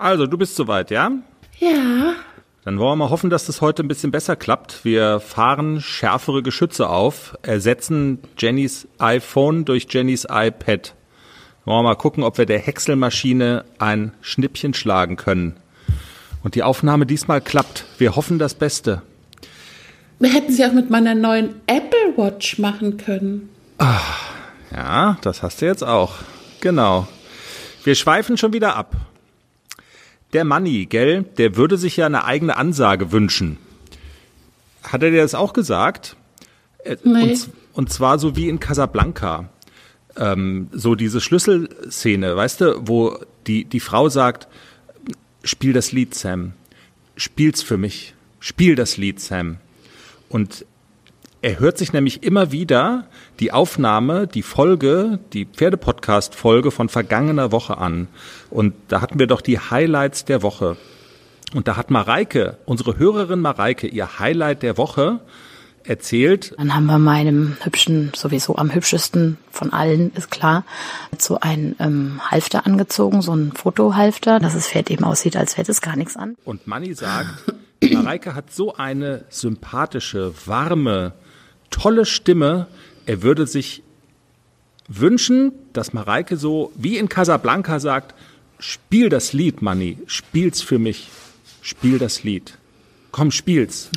Also, du bist soweit, ja? Ja. Dann wollen wir mal hoffen, dass das heute ein bisschen besser klappt. Wir fahren schärfere Geschütze auf, ersetzen Jennys iPhone durch Jennys iPad. Wollen wir mal gucken, ob wir der Häckselmaschine ein Schnippchen schlagen können. Und die Aufnahme diesmal klappt. Wir hoffen das Beste. Wir hätten sie auch mit meiner neuen Apple Watch machen können. Ja, das hast du jetzt auch. Genau. Wir schweifen schon wieder ab. Der Manni, gell, der würde sich ja eine eigene Ansage wünschen. Hat er dir das auch gesagt? Äh, Nee. Und, und zwar so wie in Casablanca. Ähm, so diese Schlüsselszene, weißt du, wo die, die Frau sagt, spiel das Lied, Sam. Spiel's für mich. Spiel das Lied, Sam. Und er hört sich nämlich immer wieder die Aufnahme, die Folge, die Pferdepodcast-Folge von vergangener Woche an. Und da hatten wir doch die Highlights der Woche. Und da hat Mareike, unsere Hörerin Mareike, ihr Highlight der Woche erzählt. Dann haben wir meinem hübschen, sowieso am hübschesten von allen, ist klar, so ein ähm, Halfter angezogen, so ein Fotohalfter, dass das Pferd eben aussieht, als hätte es gar nichts an. Und Manni sagt, Mareike hat so eine sympathische, warme, tolle Stimme. Er würde sich wünschen, dass Mareike so wie in Casablanca sagt, spiel das Lied, Manni, spiel's für mich. Spiel das Lied. Komm, spiel's.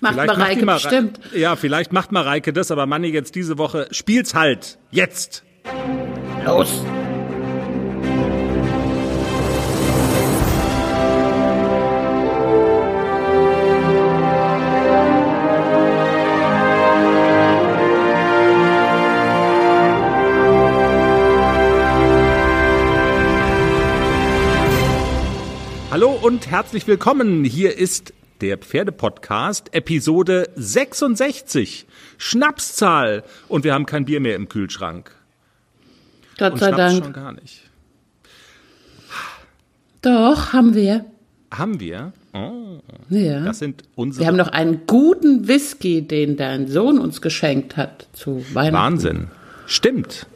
Macht Vielleicht macht Mareike die Mare- bestimmt. Ja, vielleicht macht Mareike das, aber Manni jetzt diese Woche, spiel's halt. Jetzt. Los. Und herzlich willkommen. Hier ist der Pferdepodcast, Episode 66. Schnapszahl. Und wir haben kein Bier mehr im Kühlschrank. Gott Und sei Schnaps Dank. schon gar nicht. Doch, haben wir. Haben wir? Oh, Ja. das sind unsere wir haben noch einen guten Whisky, den dein Sohn uns geschenkt hat zu Weihnachten. Wahnsinn. Stimmt.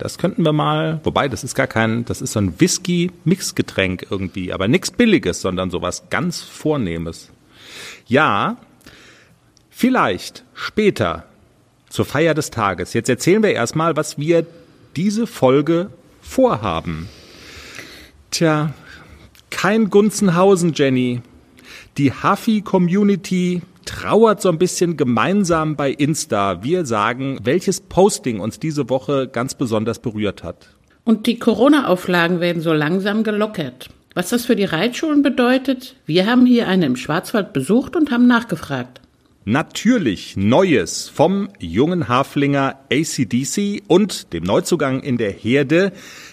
Das könnten wir mal, wobei das ist gar kein, das ist so ein Whisky-Mixgetränk irgendwie, aber nichts Billiges, sondern sowas ganz Vornehmes. Ja, vielleicht später zur Feier des Tages. Jetzt erzählen wir erstmal, was wir diese Folge vorhaben. Tja, kein Gunzenhausen, Jenny. Die Huffy-Community trauert so ein bisschen gemeinsam bei Insta. Wir sagen, welches Posting uns diese Woche ganz besonders berührt hat. Und die Corona-Auflagen werden so langsam gelockert. Was das für die Reitschulen bedeutet, wir haben hier eine im Schwarzwald besucht und haben nachgefragt. Natürlich Neues vom jungen Haflinger ACDC und dem Neuzugang in der Herde,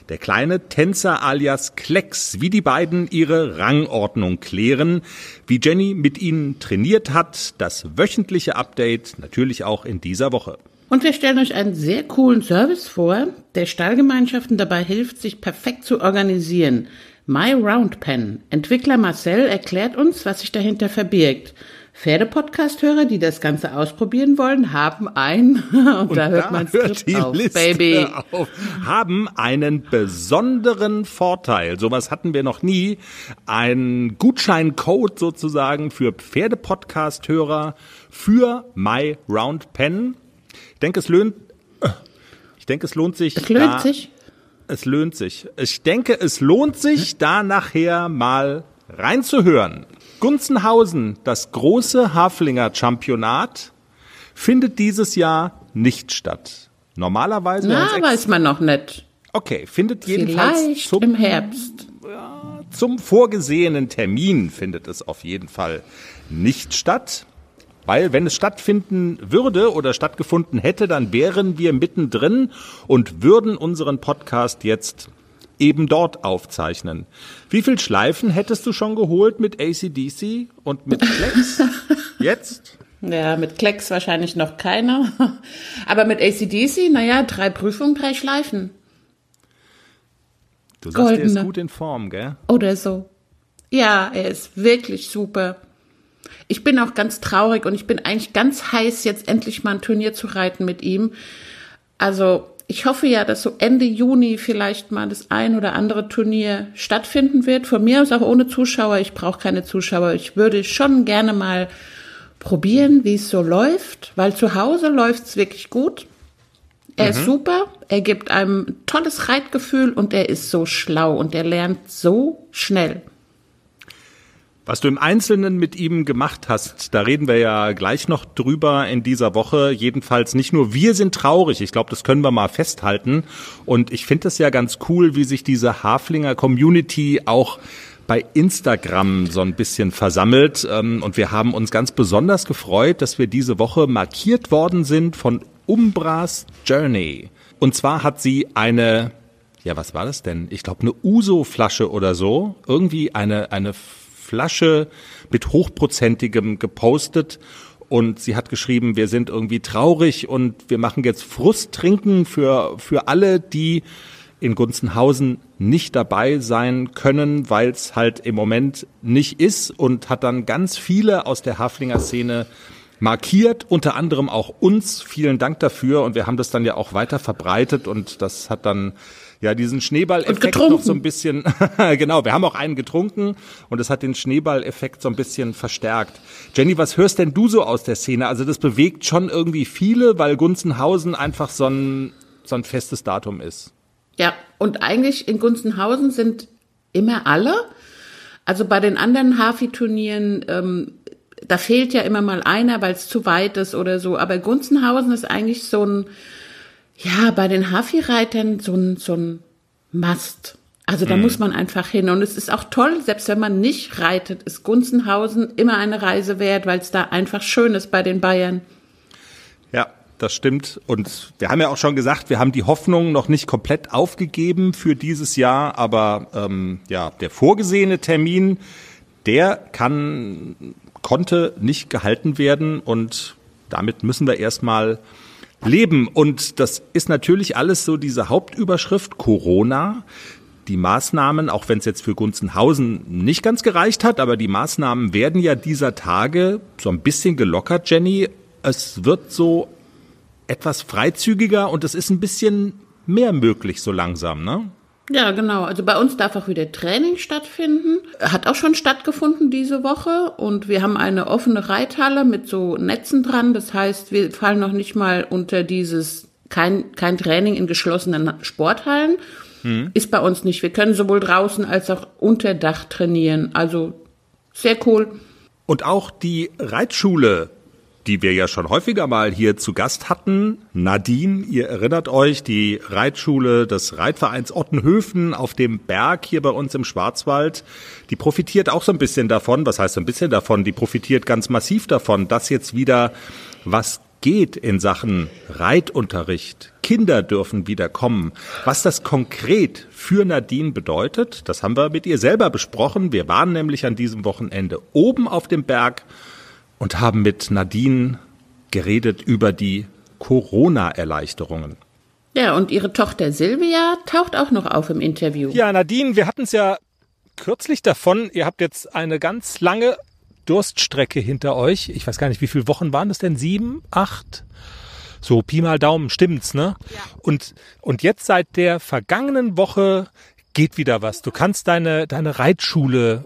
der kleine Tänzer alias Klecks, wie die beiden ihre Rangordnung klären, wie Jenny mit ihnen trainiert hat, das wöchentliche Update natürlich auch in dieser Woche. Und wir stellen euch einen sehr coolen Service vor, der Stallgemeinschaften dabei hilft, sich perfekt zu organisieren. My Round Pen. Entwickler Marcel erklärt uns, was sich dahinter verbirgt. Pferde-Podcast-Hörer, die das Ganze ausprobieren wollen, haben ein, und, da hört mein hört Skript auf, Liste Baby. auf, haben einen besonderen Vorteil. Sowas hatten wir noch nie. Ein Gutscheincode sozusagen für Pferde-Podcast-Hörer für My Round Pen. Ich denke, es lohnt, ich denke, es lohnt sich. Es löhnt da- sich. Es lohnt sich. Ich denke, es lohnt sich, da nachher mal reinzuhören. Gunzenhausen, das große Haflinger Championat, findet dieses Jahr nicht statt. Normalerweise. Na, weiß man noch nicht. okay, findet jedenfalls Vielleicht zum, im Herbst. zum vorgesehenen Termin findet es auf jeden Fall nicht statt. Weil wenn es stattfinden würde oder stattgefunden hätte, dann wären wir mittendrin und würden unseren Podcast jetzt eben dort aufzeichnen. Wie viel Schleifen hättest du schon geholt mit ACDC und mit Flex? jetzt? Ja, mit Klecks wahrscheinlich noch keiner. Aber mit ACDC, naja, drei Prüfungen, drei Schleifen. Du sagst, der ist Goldene. gut in Form, gell? Oder so. Ja, er ist wirklich super. Ich bin auch ganz traurig und ich bin eigentlich ganz heiß, jetzt endlich mal ein Turnier zu reiten mit ihm. Also, ich hoffe ja, dass so Ende Juni vielleicht mal das ein oder andere Turnier stattfinden wird. Von mir aus auch ohne Zuschauer. Ich brauche keine Zuschauer. Ich würde schon gerne mal probieren, wie es so läuft, weil zu Hause läuft es wirklich gut. Er mhm. ist super, er gibt einem tolles Reitgefühl und er ist so schlau und er lernt so schnell. Was du im Einzelnen mit ihm gemacht hast, da reden wir ja gleich noch drüber in dieser Woche. Jedenfalls nicht nur wir sind traurig, ich glaube, das können wir mal festhalten. Und ich finde es ja ganz cool, wie sich diese Haflinger Community auch bei Instagram so ein bisschen versammelt. Ähm, und wir haben uns ganz besonders gefreut, dass wir diese Woche markiert worden sind von Umbras Journey. Und zwar hat sie eine, ja, was war das denn? Ich glaube, eine Uso-Flasche oder so. Irgendwie eine, eine Flasche mit hochprozentigem gepostet und sie hat geschrieben, wir sind irgendwie traurig und wir machen jetzt Frusttrinken für, für alle, die in Gunzenhausen nicht dabei sein können, weil es halt im Moment nicht ist und hat dann ganz viele aus der Haflinger Szene markiert, unter anderem auch uns. Vielen Dank dafür und wir haben das dann ja auch weiter verbreitet und das hat dann ja diesen Schneeballeffekt noch so ein bisschen genau, wir haben auch einen getrunken und es hat den Schneeballeffekt so ein bisschen verstärkt. Jenny, was hörst denn du so aus der Szene? Also das bewegt schon irgendwie viele, weil Gunzenhausen einfach so ein so ein festes Datum ist. Ja, und eigentlich in Gunzenhausen sind immer alle. Also bei den anderen Hafi-Turnieren, ähm, da fehlt ja immer mal einer, weil es zu weit ist oder so. Aber Gunzenhausen ist eigentlich so ein ja, bei den Hafi-Reitern so ein, so ein Mast. Also da mhm. muss man einfach hin. Und es ist auch toll, selbst wenn man nicht reitet, ist Gunzenhausen immer eine Reise wert, weil es da einfach schön ist bei den Bayern. Ja, das stimmt. Und wir haben ja auch schon gesagt, wir haben die Hoffnung noch nicht komplett aufgegeben für dieses Jahr, aber ähm, ja, der vorgesehene Termin, der kann, konnte nicht gehalten werden und damit müssen wir erstmal leben. Und das ist natürlich alles so diese Hauptüberschrift Corona. Die Maßnahmen, auch wenn es jetzt für Gunzenhausen nicht ganz gereicht hat, aber die Maßnahmen werden ja dieser Tage so ein bisschen gelockert, Jenny. Es wird so etwas freizügiger und es ist ein bisschen mehr möglich so langsam, ne? Ja, genau. Also bei uns darf auch wieder Training stattfinden. Hat auch schon stattgefunden diese Woche und wir haben eine offene Reithalle mit so Netzen dran. Das heißt, wir fallen noch nicht mal unter dieses kein, kein Training in geschlossenen Sporthallen. Hm. Ist bei uns nicht. Wir können sowohl draußen als auch unter Dach trainieren. Also sehr cool. Und auch die Reitschule die wir ja schon häufiger mal hier zu Gast hatten. Nadine, ihr erinnert euch, die Reitschule des Reitvereins Ottenhöfen auf dem Berg hier bei uns im Schwarzwald, die profitiert auch so ein bisschen davon. Was heißt so ein bisschen davon? Die profitiert ganz massiv davon, dass jetzt wieder was geht in Sachen Reitunterricht. Kinder dürfen wieder kommen. Was das konkret für Nadine bedeutet, das haben wir mit ihr selber besprochen. Wir waren nämlich an diesem Wochenende oben auf dem Berg und haben mit Nadine geredet über die Corona-Erleichterungen. Ja, und ihre Tochter Silvia taucht auch noch auf im Interview. Ja, Nadine, wir hatten es ja kürzlich davon. Ihr habt jetzt eine ganz lange Durststrecke hinter euch. Ich weiß gar nicht, wie viele Wochen waren das denn? Sieben, acht? So, Pi mal Daumen, stimmt's, ne? Ja. Und, und jetzt seit der vergangenen Woche geht wieder was. Du kannst deine, deine Reitschule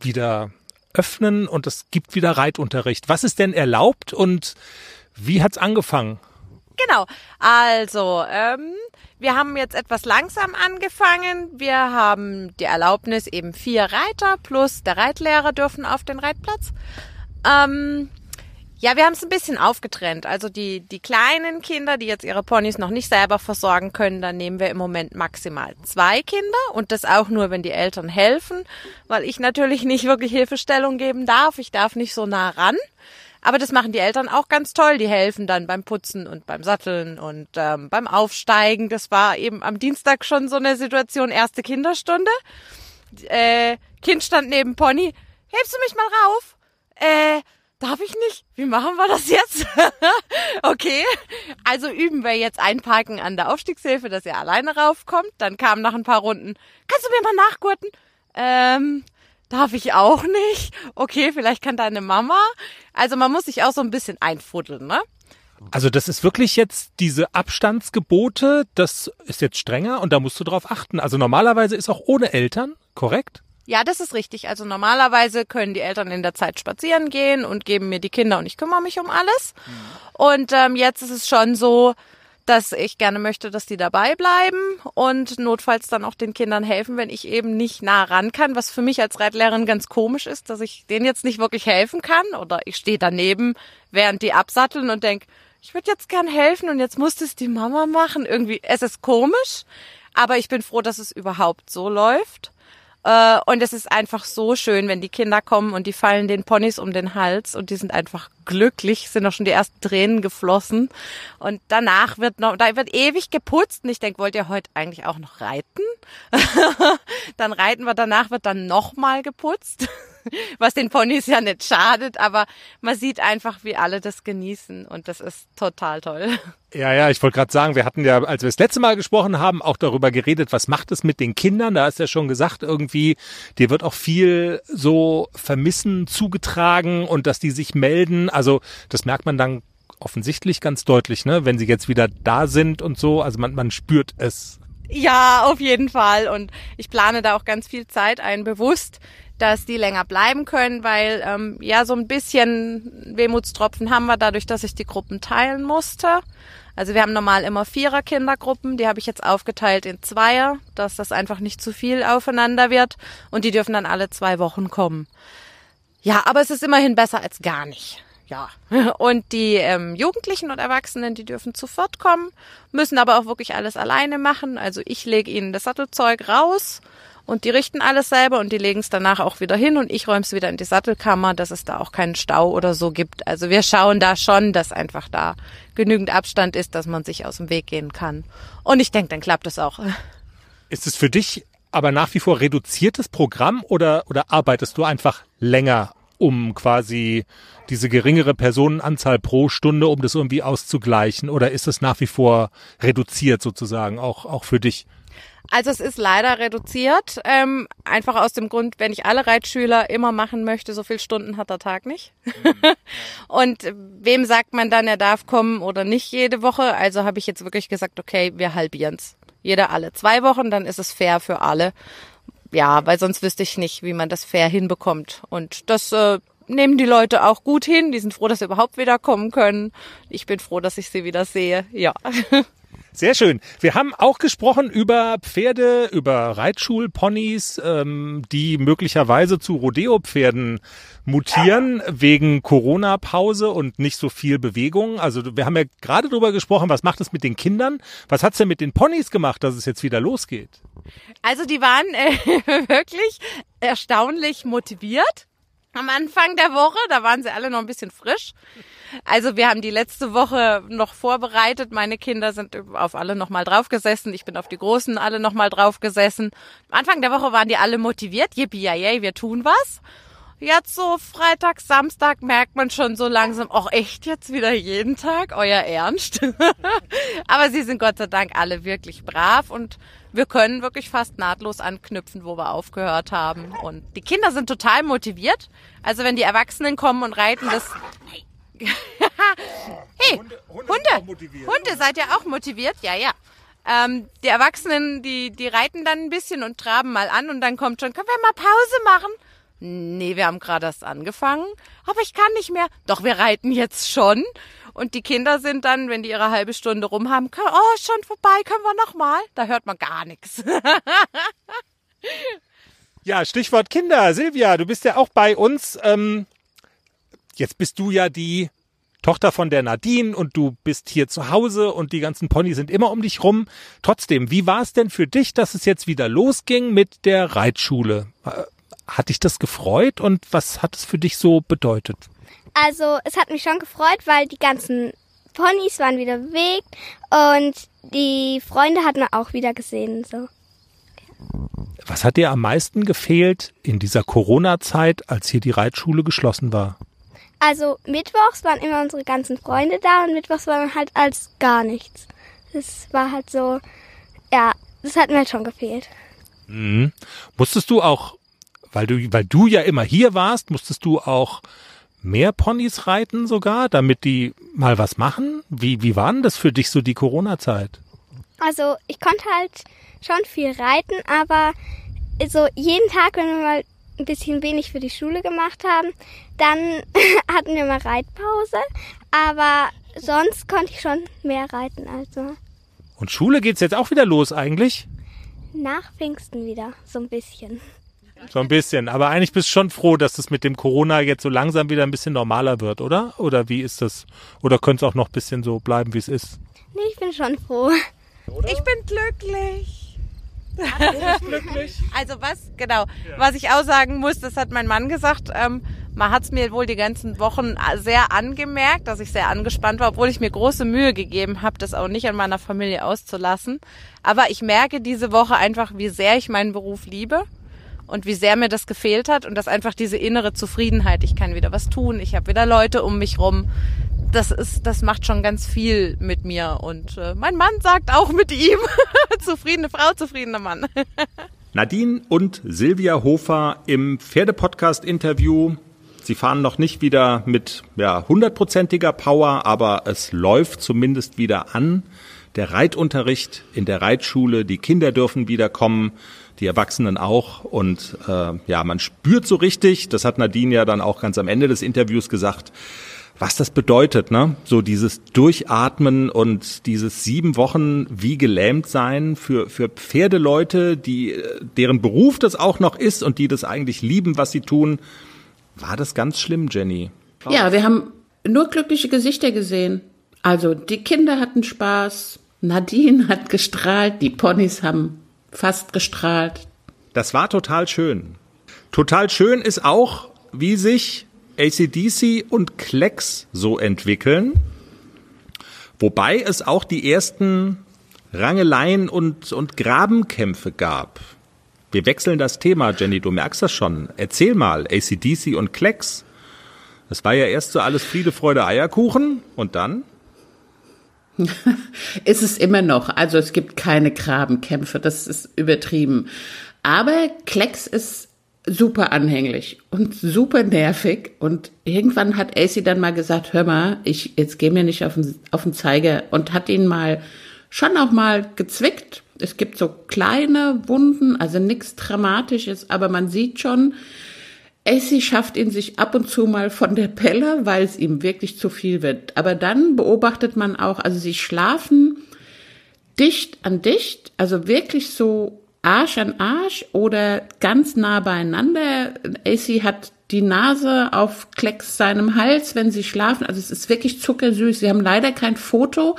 wieder öffnen und es gibt wieder Reitunterricht. Was ist denn erlaubt und wie hat's angefangen? Genau, also ähm, wir haben jetzt etwas langsam angefangen. Wir haben die Erlaubnis, eben vier Reiter plus der Reitlehrer dürfen auf den Reitplatz. Ähm, ja, wir haben es ein bisschen aufgetrennt. Also die, die kleinen Kinder, die jetzt ihre Ponys noch nicht selber versorgen können, da nehmen wir im Moment maximal zwei Kinder und das auch nur, wenn die Eltern helfen, weil ich natürlich nicht wirklich Hilfestellung geben darf. Ich darf nicht so nah ran. Aber das machen die Eltern auch ganz toll. Die helfen dann beim Putzen und beim Satteln und ähm, beim Aufsteigen. Das war eben am Dienstag schon so eine Situation, erste Kinderstunde. Äh, kind stand neben Pony. Hebst du mich mal rauf? Äh, Darf ich nicht? Wie machen wir das jetzt? okay, also üben wir jetzt einparken an der Aufstiegshilfe, dass ihr alleine raufkommt. Dann kam nach ein paar Runden, kannst du mir mal nachgurten? Ähm, darf ich auch nicht? Okay, vielleicht kann deine Mama. Also man muss sich auch so ein bisschen einfuddeln, ne? Also das ist wirklich jetzt diese Abstandsgebote, das ist jetzt strenger und da musst du drauf achten. Also normalerweise ist auch ohne Eltern, korrekt? Ja, das ist richtig. Also normalerweise können die Eltern in der Zeit spazieren gehen und geben mir die Kinder und ich kümmere mich um alles. Und ähm, jetzt ist es schon so, dass ich gerne möchte, dass die dabei bleiben und notfalls dann auch den Kindern helfen, wenn ich eben nicht nah ran kann, was für mich als Reitlehrerin ganz komisch ist, dass ich denen jetzt nicht wirklich helfen kann oder ich stehe daneben, während die absatteln und denk, ich würde jetzt gern helfen und jetzt muss es die Mama machen. Irgendwie, es ist komisch, aber ich bin froh, dass es überhaupt so läuft. Äh, und es ist einfach so schön, wenn die Kinder kommen und die fallen den Ponys um den Hals und die sind einfach glücklich, sind auch schon die ersten Tränen geflossen. Und danach wird noch, da wird ewig geputzt. Und ich denke, wollt ihr heute eigentlich auch noch reiten? dann reiten wir, danach wird dann nochmal geputzt. was den Ponys ja nicht schadet, aber man sieht einfach, wie alle das genießen und das ist total toll. Ja, ja, ich wollte gerade sagen, wir hatten ja, als wir das letzte Mal gesprochen haben, auch darüber geredet, was macht es mit den Kindern? Da ist ja schon gesagt, irgendwie, dir wird auch viel so Vermissen zugetragen und dass die sich melden. Also das merkt man dann offensichtlich ganz deutlich, ne, wenn sie jetzt wieder da sind und so. Also man, man spürt es. Ja, auf jeden Fall. Und ich plane da auch ganz viel Zeit ein, bewusst, dass die länger bleiben können, weil ähm, ja so ein bisschen Wehmutstropfen haben wir dadurch, dass ich die Gruppen teilen musste. Also wir haben normal immer vierer Kindergruppen, die habe ich jetzt aufgeteilt in Zweier, dass das einfach nicht zu viel aufeinander wird und die dürfen dann alle zwei Wochen kommen. Ja, aber es ist immerhin besser als gar nicht. Ja. Und die ähm, Jugendlichen und Erwachsenen, die dürfen zu viert kommen, müssen aber auch wirklich alles alleine machen. Also ich lege ihnen das Sattelzeug raus und die richten alles selber und die legen es danach auch wieder hin und ich räume es wieder in die Sattelkammer, dass es da auch keinen Stau oder so gibt. Also wir schauen da schon, dass einfach da genügend Abstand ist, dass man sich aus dem Weg gehen kann. Und ich denke, dann klappt es auch. Ist es für dich aber nach wie vor reduziertes Programm oder, oder arbeitest du einfach länger, um quasi diese geringere Personenanzahl pro Stunde, um das irgendwie auszugleichen? Oder ist es nach wie vor reduziert sozusagen, auch, auch für dich? Also es ist leider reduziert, ähm, einfach aus dem Grund, wenn ich alle Reitschüler immer machen möchte, so viel Stunden hat der Tag nicht. Mhm. und wem sagt man dann, er darf kommen oder nicht jede Woche? Also habe ich jetzt wirklich gesagt, okay, wir halbieren's. Jeder alle zwei Wochen, dann ist es fair für alle. Ja, weil sonst wüsste ich nicht, wie man das fair hinbekommt. Und das äh, nehmen die Leute auch gut hin. Die sind froh, dass sie überhaupt wieder kommen können. Ich bin froh, dass ich sie wieder sehe. Ja. Sehr schön. Wir haben auch gesprochen über Pferde, über Reitschulponys, ähm, die möglicherweise zu Rodeo-Pferden mutieren wegen Corona-Pause und nicht so viel Bewegung. Also wir haben ja gerade drüber gesprochen, was macht es mit den Kindern? Was hat's denn mit den Ponys gemacht, dass es jetzt wieder losgeht? Also die waren äh, wirklich erstaunlich motiviert am Anfang der Woche. Da waren sie alle noch ein bisschen frisch. Also wir haben die letzte Woche noch vorbereitet. Meine Kinder sind auf alle nochmal draufgesessen. Ich bin auf die Großen alle nochmal draufgesessen. Am Anfang der Woche waren die alle motiviert. Yippie, yay, wir tun was. Jetzt so Freitag, Samstag merkt man schon so langsam, ach echt jetzt wieder jeden Tag, euer Ernst. Aber sie sind Gott sei Dank alle wirklich brav und wir können wirklich fast nahtlos anknüpfen, wo wir aufgehört haben. Und die Kinder sind total motiviert. Also wenn die Erwachsenen kommen und reiten, das hey, Hunde, Hunde, Hunde, Hunde, seid ihr auch motiviert? Ja, ja. Ähm, die Erwachsenen, die, die reiten dann ein bisschen und traben mal an und dann kommt schon, können wir mal Pause machen? Nee, wir haben gerade erst angefangen, aber ich kann nicht mehr. Doch, wir reiten jetzt schon. Und die Kinder sind dann, wenn die ihre halbe Stunde rum haben, oh, schon vorbei, können wir noch mal? Da hört man gar nichts. ja, Stichwort Kinder. Silvia, du bist ja auch bei uns. Ähm, Jetzt bist du ja die Tochter von der Nadine und du bist hier zu Hause und die ganzen Pony sind immer um dich rum. Trotzdem, wie war es denn für dich, dass es jetzt wieder losging mit der Reitschule? Äh, hat dich das gefreut und was hat es für dich so bedeutet? Also, es hat mich schon gefreut, weil die ganzen Ponys waren wieder bewegt und die Freunde hat man auch wieder gesehen. So. Was hat dir am meisten gefehlt in dieser Corona-Zeit, als hier die Reitschule geschlossen war? Also mittwochs waren immer unsere ganzen Freunde da und mittwochs war dann halt als gar nichts. Das war halt so, ja, das hat mir halt schon gefehlt. Mhm. Musstest du auch, weil du, weil du ja immer hier warst, musstest du auch mehr Ponys reiten sogar, damit die mal was machen? Wie, wie war denn das für dich so die Corona-Zeit? Also ich konnte halt schon viel reiten, aber so jeden Tag, wenn wir mal ein bisschen wenig für die Schule gemacht haben, dann hatten wir mal Reitpause. Aber sonst konnte ich schon mehr reiten also. Und Schule geht's jetzt auch wieder los eigentlich? Nach Pfingsten wieder, so ein bisschen. So ein bisschen. Aber eigentlich bist du schon froh, dass das mit dem Corona jetzt so langsam wieder ein bisschen normaler wird, oder? Oder wie ist das? Oder könnte es auch noch ein bisschen so bleiben, wie es ist? Nee, ich bin schon froh. Ich bin glücklich. glücklich. Also was, genau, was ich auch sagen muss, das hat mein Mann gesagt, ähm, man hat es mir wohl die ganzen Wochen sehr angemerkt, dass ich sehr angespannt war, obwohl ich mir große Mühe gegeben habe, das auch nicht an meiner Familie auszulassen. Aber ich merke diese Woche einfach, wie sehr ich meinen Beruf liebe und wie sehr mir das gefehlt hat und dass einfach diese innere Zufriedenheit, ich kann wieder was tun, ich habe wieder Leute um mich rum. Das ist, das macht schon ganz viel mit mir und äh, mein Mann sagt auch mit ihm zufriedene Frau, zufriedener Mann. Nadine und Silvia Hofer im Pferdepodcast-Interview. Sie fahren noch nicht wieder mit ja, hundertprozentiger Power, aber es läuft zumindest wieder an. Der Reitunterricht in der Reitschule, die Kinder dürfen wieder kommen, die Erwachsenen auch. Und äh, ja, man spürt so richtig, das hat Nadine ja dann auch ganz am Ende des Interviews gesagt, was das bedeutet, ne? So dieses Durchatmen und dieses sieben Wochen wie gelähmt sein für, für Pferdeleute, die, deren Beruf das auch noch ist und die das eigentlich lieben, was sie tun. War das ganz schlimm, Jenny? Ja, wir haben nur glückliche Gesichter gesehen. Also die Kinder hatten Spaß, Nadine hat gestrahlt, die Ponys haben fast gestrahlt. Das war total schön. Total schön ist auch, wie sich ACDC und Klecks so entwickeln. Wobei es auch die ersten Rangeleien und, und Grabenkämpfe gab. Wir wechseln das Thema, Jenny, du merkst das schon. Erzähl mal, ACDC und Klecks. Es war ja erst so alles Friede, Freude, Eierkuchen und dann? ist es immer noch. Also es gibt keine Grabenkämpfe, das ist übertrieben. Aber Klecks ist super anhänglich und super nervig. Und irgendwann hat AC dann mal gesagt, hör mal, ich, jetzt geh mir nicht auf den, auf den Zeiger und hat ihn mal schon auch mal gezwickt. Es gibt so kleine Wunden, also nichts Dramatisches, aber man sieht schon, Essie schafft ihn sich ab und zu mal von der Pelle, weil es ihm wirklich zu viel wird. Aber dann beobachtet man auch, also sie schlafen dicht an dicht, also wirklich so Arsch an Arsch oder ganz nah beieinander. Essie hat die Nase auf Klecks seinem Hals, wenn sie schlafen. Also es ist wirklich zuckersüß. Sie haben leider kein Foto.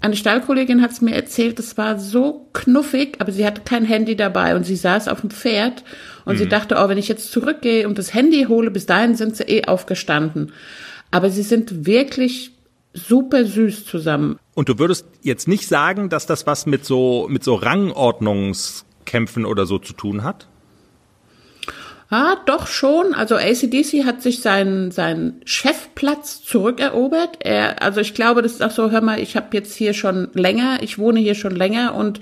Eine Stallkollegin hat es mir erzählt, es war so knuffig, aber sie hatte kein Handy dabei und sie saß auf dem Pferd und mhm. sie dachte, oh, wenn ich jetzt zurückgehe und das Handy hole, bis dahin sind sie eh aufgestanden. Aber sie sind wirklich super süß zusammen. Und du würdest jetzt nicht sagen, dass das was mit so, mit so Rangordnungskämpfen oder so zu tun hat? Ja, doch schon. Also ACDC hat sich seinen, seinen Chefplatz zurückerobert. Er, also ich glaube, das ist auch so, hör mal, ich habe jetzt hier schon länger, ich wohne hier schon länger und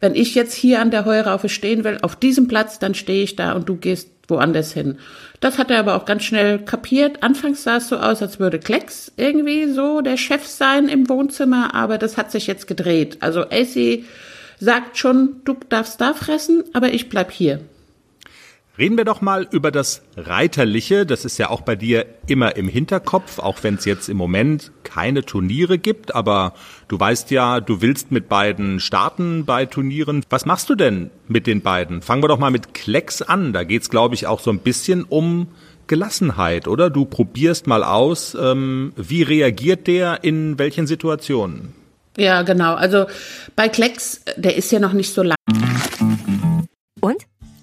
wenn ich jetzt hier an der Heuraufe stehen will, auf diesem Platz, dann stehe ich da und du gehst woanders hin. Das hat er aber auch ganz schnell kapiert. Anfangs sah es so aus, als würde Klecks irgendwie so der Chef sein im Wohnzimmer, aber das hat sich jetzt gedreht. Also AC sagt schon, du darfst da fressen, aber ich bleib hier. Reden wir doch mal über das Reiterliche. Das ist ja auch bei dir immer im Hinterkopf, auch wenn es jetzt im Moment keine Turniere gibt. Aber du weißt ja, du willst mit beiden starten bei Turnieren. Was machst du denn mit den beiden? Fangen wir doch mal mit Klecks an. Da geht's, glaube ich, auch so ein bisschen um Gelassenheit, oder? Du probierst mal aus, ähm, wie reagiert der in welchen Situationen? Ja, genau. Also bei Klecks, der ist ja noch nicht so lang.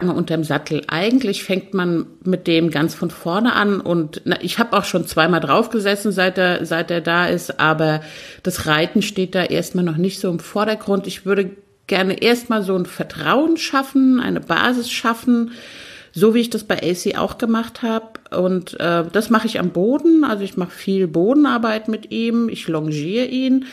Unterm Sattel. Eigentlich fängt man mit dem ganz von vorne an und na, ich habe auch schon zweimal draufgesessen, seit er, seit er da ist, aber das Reiten steht da erstmal noch nicht so im Vordergrund. Ich würde gerne erstmal so ein Vertrauen schaffen, eine Basis schaffen, so wie ich das bei AC auch gemacht habe. Und äh, das mache ich am Boden. Also ich mache viel Bodenarbeit mit ihm, ich longiere ihn.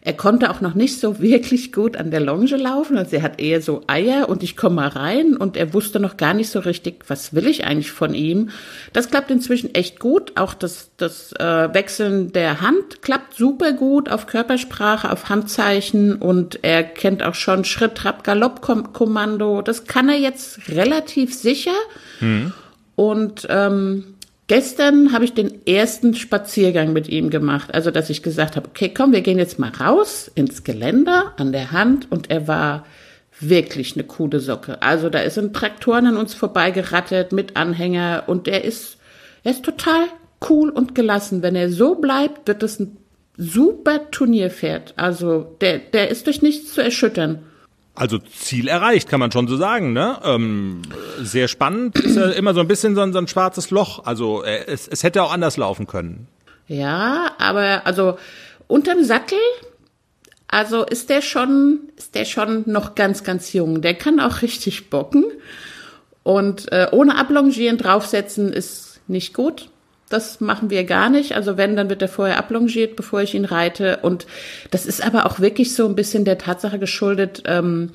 Er konnte auch noch nicht so wirklich gut an der Longe laufen. Also er hat eher so Eier und ich komme mal rein und er wusste noch gar nicht so richtig, was will ich eigentlich von ihm. Das klappt inzwischen echt gut. Auch das, das äh, Wechseln der Hand klappt super gut auf Körpersprache, auf Handzeichen und er kennt auch schon Schritt, Trab, Galopp, Kommando. Das kann er jetzt relativ sicher. Mhm. Und ähm, Gestern habe ich den ersten Spaziergang mit ihm gemacht. Also, dass ich gesagt habe, okay, komm, wir gehen jetzt mal raus ins Geländer an der Hand. Und er war wirklich eine coole Socke. Also, da ist ein Traktoren an uns vorbeigerattet mit Anhänger und er ist, er ist total cool und gelassen. Wenn er so bleibt, wird es ein super Turnierpferd. Also, der, der ist durch nichts zu erschüttern. Also Ziel erreicht, kann man schon so sagen. Ne? Ähm, sehr spannend. Ist ja immer so ein bisschen so ein, so ein schwarzes Loch. Also äh, es, es hätte auch anders laufen können. Ja, aber also unterm Sattel, also ist der schon, ist der schon noch ganz, ganz jung. Der kann auch richtig bocken. Und äh, ohne Ablongieren draufsetzen ist nicht gut. Das machen wir gar nicht. Also wenn, dann wird er vorher ablongiert, bevor ich ihn reite. Und das ist aber auch wirklich so ein bisschen der Tatsache geschuldet. Ähm,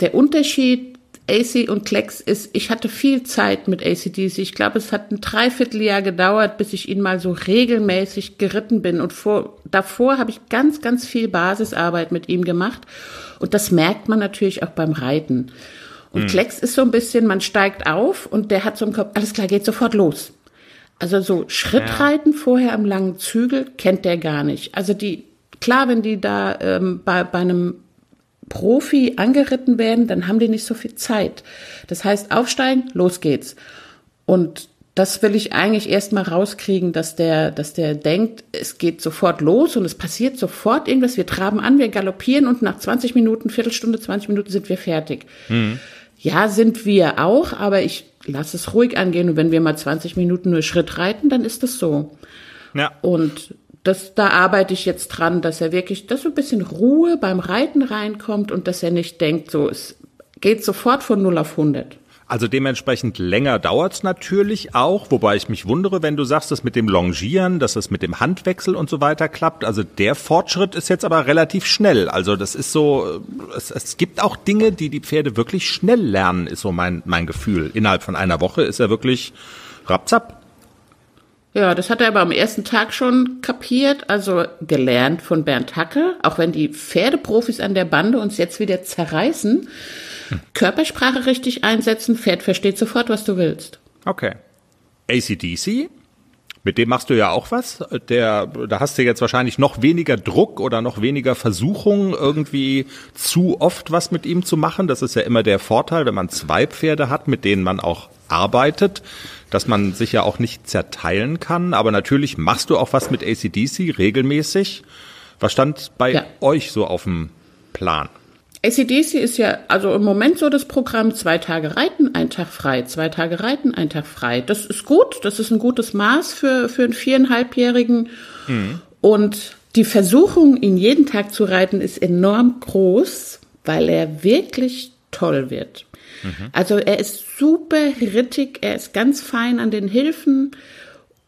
der Unterschied AC und Klecks ist, ich hatte viel Zeit mit ACDC. Ich glaube, es hat ein Dreivierteljahr gedauert, bis ich ihn mal so regelmäßig geritten bin. Und vor, davor habe ich ganz, ganz viel Basisarbeit mit ihm gemacht. Und das merkt man natürlich auch beim Reiten. Und hm. Klecks ist so ein bisschen, man steigt auf und der hat so im Kopf, alles klar, geht sofort los. Also so Schrittreiten ja. vorher am langen Zügel kennt der gar nicht. Also die, klar, wenn die da ähm, bei, bei einem Profi angeritten werden, dann haben die nicht so viel Zeit. Das heißt, aufsteigen, los geht's. Und das will ich eigentlich erstmal rauskriegen, dass der, dass der denkt, es geht sofort los und es passiert sofort irgendwas. Wir traben an, wir galoppieren und nach 20 Minuten, Viertelstunde, 20 Minuten sind wir fertig. Mhm. Ja, sind wir auch, aber ich lass es ruhig angehen und wenn wir mal 20 Minuten nur Schritt reiten, dann ist das so. Ja. Und das, da arbeite ich jetzt dran, dass er wirklich, dass so ein bisschen Ruhe beim Reiten reinkommt und dass er nicht denkt, so, es geht sofort von 0 auf 100. Also dementsprechend länger dauert's natürlich auch, wobei ich mich wundere, wenn du sagst, dass mit dem Longieren, dass das mit dem Handwechsel und so weiter klappt. Also der Fortschritt ist jetzt aber relativ schnell. Also das ist so, es, es gibt auch Dinge, die die Pferde wirklich schnell lernen, ist so mein, mein Gefühl. Innerhalb von einer Woche ist er wirklich rapzapp. Ja, das hat er aber am ersten Tag schon kapiert, also gelernt von Bernd Hacke, auch wenn die Pferdeprofis an der Bande uns jetzt wieder zerreißen. Körpersprache richtig einsetzen, Pferd versteht sofort, was du willst. Okay. ACDC, mit dem machst du ja auch was. Der, da hast du jetzt wahrscheinlich noch weniger Druck oder noch weniger Versuchung, irgendwie zu oft was mit ihm zu machen. Das ist ja immer der Vorteil, wenn man zwei Pferde hat, mit denen man auch arbeitet, dass man sich ja auch nicht zerteilen kann. Aber natürlich machst du auch was mit ACDC regelmäßig. Was stand bei ja. euch so auf dem Plan? ACDC ist ja also im Moment so das Programm, zwei Tage reiten, ein Tag frei, zwei Tage reiten, ein Tag frei. Das ist gut, das ist ein gutes Maß für, für einen viereinhalbjährigen. Mhm. Und die Versuchung, ihn jeden Tag zu reiten, ist enorm groß, weil er wirklich toll wird. Mhm. Also er ist super rittig, er ist ganz fein an den Hilfen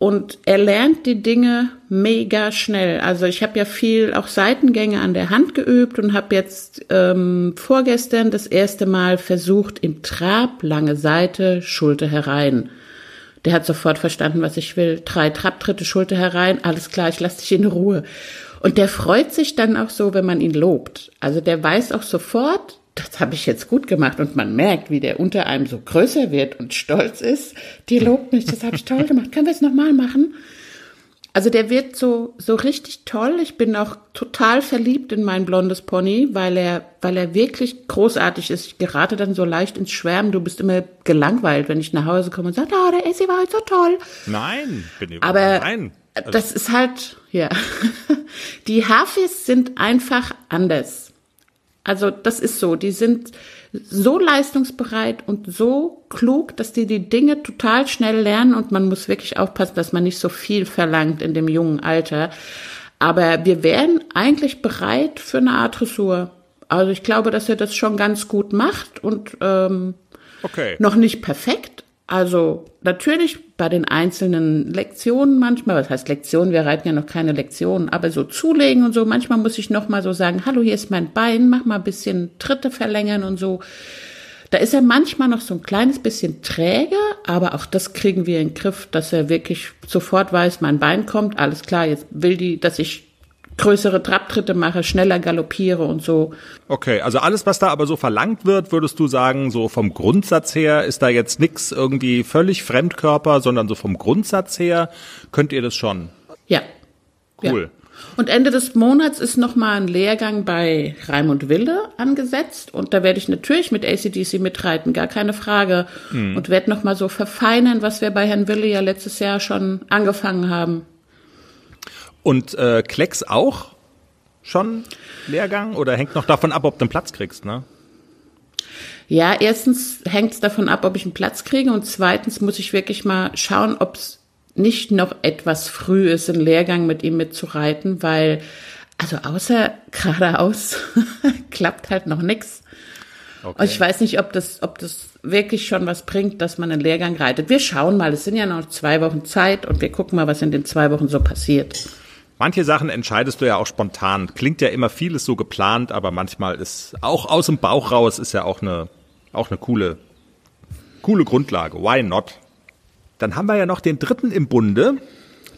und er lernt die Dinge mega schnell. Also ich habe ja viel auch Seitengänge an der Hand geübt und habe jetzt ähm, vorgestern das erste Mal versucht im Trab lange Seite Schulter herein. Der hat sofort verstanden, was ich will. Drei Trabtritte Schulter herein, alles klar, ich lasse dich in Ruhe. Und der freut sich dann auch so, wenn man ihn lobt. Also der weiß auch sofort, das habe ich jetzt gut gemacht und man merkt, wie der unter einem so größer wird und stolz ist. Die lobt mich, das habe ich toll gemacht. Können wir es nochmal machen? Also der wird so so richtig toll. Ich bin auch total verliebt in mein blondes Pony, weil er weil er wirklich großartig ist. Ich gerate dann so leicht ins Schwärmen. Du bist immer gelangweilt, wenn ich nach Hause komme und sage, ah, der Essi war heute so toll. Nein, bin ich Aber nein. das ist halt ja. Die Hafis sind einfach anders. Also das ist so, die sind so leistungsbereit und so klug, dass die die Dinge total schnell lernen und man muss wirklich aufpassen, dass man nicht so viel verlangt in dem jungen Alter. Aber wir wären eigentlich bereit für eine Art Dressur. Also ich glaube, dass er das schon ganz gut macht und ähm, Okay. noch nicht perfekt. Also natürlich bei den einzelnen Lektionen manchmal, was heißt Lektionen, wir reiten ja noch keine Lektionen, aber so zulegen und so, manchmal muss ich noch mal so sagen, hallo, hier ist mein Bein, mach mal ein bisschen Tritte verlängern und so. Da ist er manchmal noch so ein kleines bisschen träge, aber auch das kriegen wir in den Griff, dass er wirklich sofort weiß, mein Bein kommt, alles klar, jetzt will die, dass ich größere Trabtritte mache, schneller galoppiere und so. Okay, also alles, was da aber so verlangt wird, würdest du sagen, so vom Grundsatz her ist da jetzt nix irgendwie völlig Fremdkörper, sondern so vom Grundsatz her könnt ihr das schon. Ja. Cool. Ja. Und Ende des Monats ist nochmal ein Lehrgang bei Raimund Wilde angesetzt. Und da werde ich natürlich mit ACDC mitreiten, gar keine Frage. Und werde nochmal so verfeinern, was wir bei Herrn Wille ja letztes Jahr schon angefangen haben. Und äh, Klecks auch schon Lehrgang oder hängt noch davon ab, ob du einen Platz kriegst, ne? Ja, erstens hängt es davon ab, ob ich einen Platz kriege. Und zweitens muss ich wirklich mal schauen, ob es nicht noch etwas früh ist, einen Lehrgang mit ihm mitzureiten, weil, also außer geradeaus klappt halt noch nix. Okay. Und ich weiß nicht, ob das, ob das wirklich schon was bringt, dass man einen Lehrgang reitet. Wir schauen mal, es sind ja noch zwei Wochen Zeit und wir gucken mal, was in den zwei Wochen so passiert. Manche Sachen entscheidest du ja auch spontan. Klingt ja immer vieles so geplant, aber manchmal ist auch aus dem Bauch raus ist ja auch eine, auch eine coole, coole Grundlage. Why not? Dann haben wir ja noch den dritten im Bunde,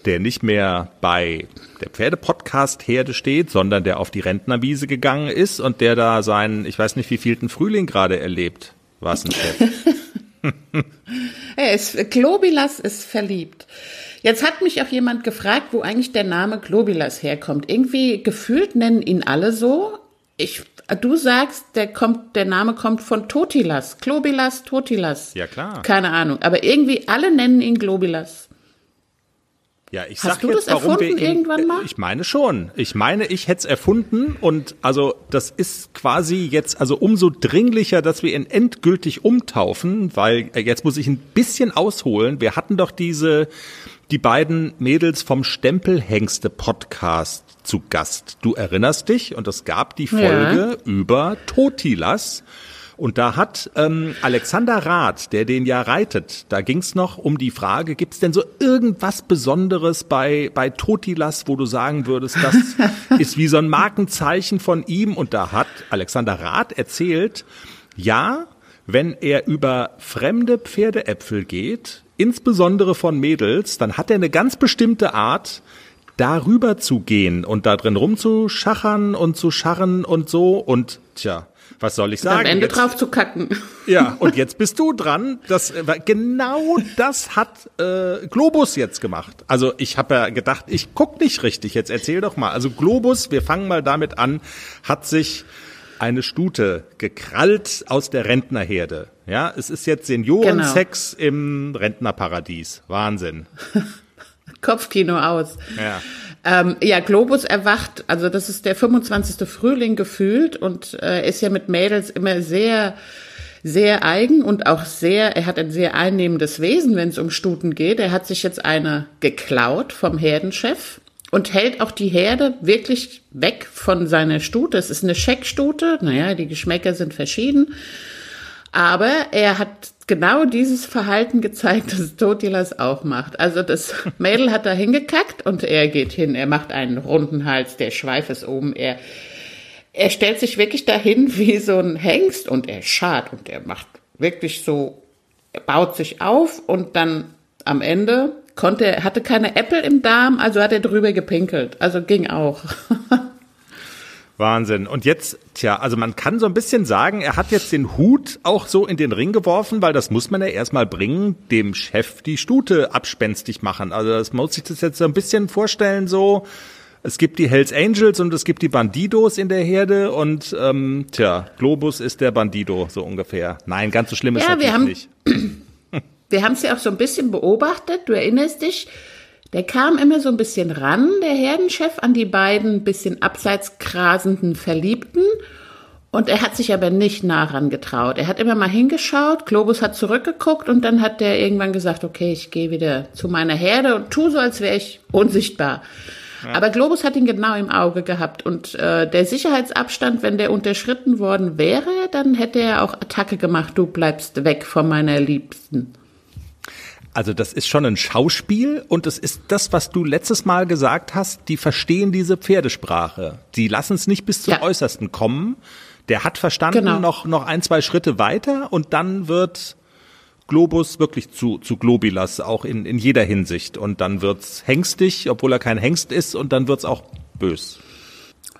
der nicht mehr bei der Pferdepodcast-Herde steht, sondern der auf die Rentnerwiese gegangen ist und der da seinen, ich weiß nicht, wie vielten Frühling gerade erlebt. Was ein Chef. Er ist, Globilas ist verliebt. Jetzt hat mich auch jemand gefragt, wo eigentlich der Name Globilas herkommt. Irgendwie gefühlt nennen ihn alle so. Ich, du sagst, der kommt, der Name kommt von Totilas. Globilas, Totilas. Ja, klar. Keine Ahnung. Aber irgendwie alle nennen ihn Globilas. Ja, ich Hast sag du jetzt, das warum wir erfunden ihn, irgendwann mal? Ich meine schon. Ich meine, ich hätte es erfunden und also das ist quasi jetzt also umso dringlicher, dass wir ihn endgültig umtaufen, weil äh, jetzt muss ich ein bisschen ausholen. Wir hatten doch diese die beiden Mädels vom Stempelhengste Podcast zu Gast. Du erinnerst dich und es gab die Folge über Totilas. Und da hat ähm, Alexander Rath, der den ja reitet, da ging's noch um die Frage, gibt's denn so irgendwas Besonderes bei, bei Totilas, wo du sagen würdest, das ist wie so ein Markenzeichen von ihm? Und da hat Alexander Rath erzählt, ja, wenn er über fremde Pferdeäpfel geht, insbesondere von Mädels, dann hat er eine ganz bestimmte Art, darüber zu gehen und da drin rumzuschachern und zu scharren und so. Und tja, was soll ich sagen? Am Ende Jetzt- drauf zu kacken. ja, und jetzt bist du dran. Das genau das hat äh, Globus jetzt gemacht. Also ich habe ja gedacht, ich guck nicht richtig. Jetzt erzähl doch mal. Also Globus, wir fangen mal damit an, hat sich eine Stute gekrallt aus der Rentnerherde. Ja, es ist jetzt Seniorensex im Rentnerparadies. Wahnsinn. Kopfkino aus. Ja. Ähm, ja, Globus erwacht, also das ist der 25. Frühling gefühlt und äh, ist ja mit Mädels immer sehr, sehr eigen und auch sehr, er hat ein sehr einnehmendes Wesen, wenn es um Stuten geht. Er hat sich jetzt eine geklaut vom Herdenchef und hält auch die Herde wirklich weg von seiner Stute. Es ist eine Scheckstute, naja, die Geschmäcker sind verschieden. Aber er hat genau dieses Verhalten gezeigt, das Totilas auch macht. Also das Mädel hat da hingekackt und er geht hin, er macht einen runden Hals, der Schweif ist oben, er, er stellt sich wirklich dahin wie so ein Hengst und er schart und er macht wirklich so, er baut sich auf und dann am Ende konnte er, hatte keine Äpfel im Darm, also hat er drüber gepinkelt. Also ging auch. Wahnsinn. Und jetzt, tja, also man kann so ein bisschen sagen, er hat jetzt den Hut auch so in den Ring geworfen, weil das muss man ja erstmal bringen, dem Chef die Stute abspenstig machen. Also das muss sich das jetzt so ein bisschen vorstellen, so, es gibt die Hells Angels und es gibt die Bandidos in der Herde und ähm, tja, Globus ist der Bandido, so ungefähr. Nein, ganz so schlimm ist ja, natürlich wir haben, nicht. Wir haben es ja auch so ein bisschen beobachtet, du erinnerst dich, der kam immer so ein bisschen ran, der Herdenchef, an die beiden bisschen abseits grasenden Verliebten. Und er hat sich aber nicht nah ran getraut. Er hat immer mal hingeschaut, Globus hat zurückgeguckt und dann hat der irgendwann gesagt, okay, ich gehe wieder zu meiner Herde und tu so, als wäre ich unsichtbar. Ja. Aber Globus hat ihn genau im Auge gehabt und äh, der Sicherheitsabstand, wenn der unterschritten worden wäre, dann hätte er auch Attacke gemacht, du bleibst weg von meiner Liebsten. Also das ist schon ein Schauspiel und es ist das, was du letztes Mal gesagt hast, die verstehen diese Pferdesprache. Die lassen es nicht bis zum ja. Äußersten kommen. Der hat verstanden genau. noch, noch ein, zwei Schritte weiter und dann wird Globus wirklich zu, zu Globilas, auch in, in jeder Hinsicht. Und dann wird's hengstig, obwohl er kein Hengst ist, und dann wird's auch bös.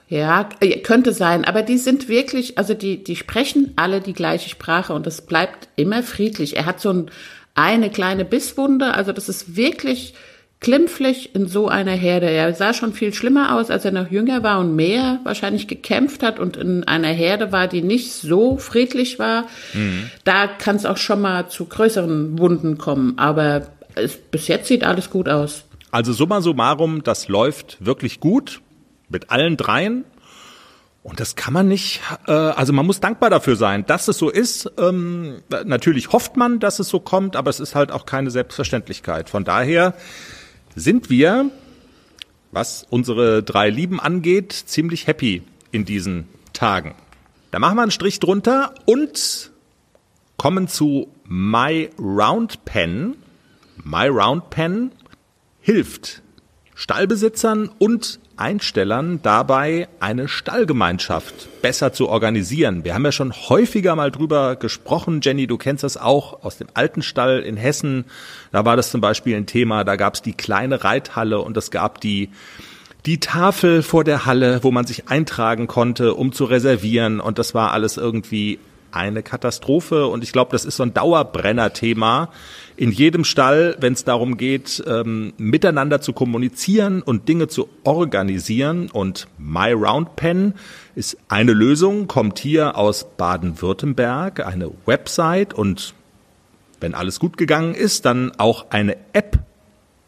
Ja, äh, könnte sein, aber die sind wirklich, also die, die sprechen alle die gleiche Sprache und es bleibt immer friedlich. Er hat so ein, eine kleine Bisswunde. Also das ist wirklich klimpflich in so einer Herde. Er sah schon viel schlimmer aus, als er noch jünger war und mehr wahrscheinlich gekämpft hat und in einer Herde war, die nicht so friedlich war. Mhm. Da kann es auch schon mal zu größeren Wunden kommen. Aber es, bis jetzt sieht alles gut aus. Also summa summarum, das läuft wirklich gut mit allen dreien. Und das kann man nicht, äh, also man muss dankbar dafür sein, dass es so ist. Ähm, natürlich hofft man, dass es so kommt, aber es ist halt auch keine Selbstverständlichkeit. Von daher sind wir, was unsere drei Lieben angeht, ziemlich happy in diesen Tagen. Da machen wir einen Strich drunter und kommen zu My Round Pen. My Round Pen hilft Stallbesitzern und Einstellern dabei, eine Stallgemeinschaft besser zu organisieren. Wir haben ja schon häufiger mal drüber gesprochen. Jenny, du kennst das auch aus dem alten Stall in Hessen. Da war das zum Beispiel ein Thema. Da gab es die kleine Reithalle und es gab die die Tafel vor der Halle, wo man sich eintragen konnte, um zu reservieren. Und das war alles irgendwie eine Katastrophe. Und ich glaube, das ist so ein Dauerbrenner-Thema in jedem Stall, wenn es darum geht, ähm, miteinander zu kommunizieren und Dinge zu organisieren. Und My Round Pen ist eine Lösung, kommt hier aus Baden-Württemberg, eine Website und wenn alles gut gegangen ist, dann auch eine App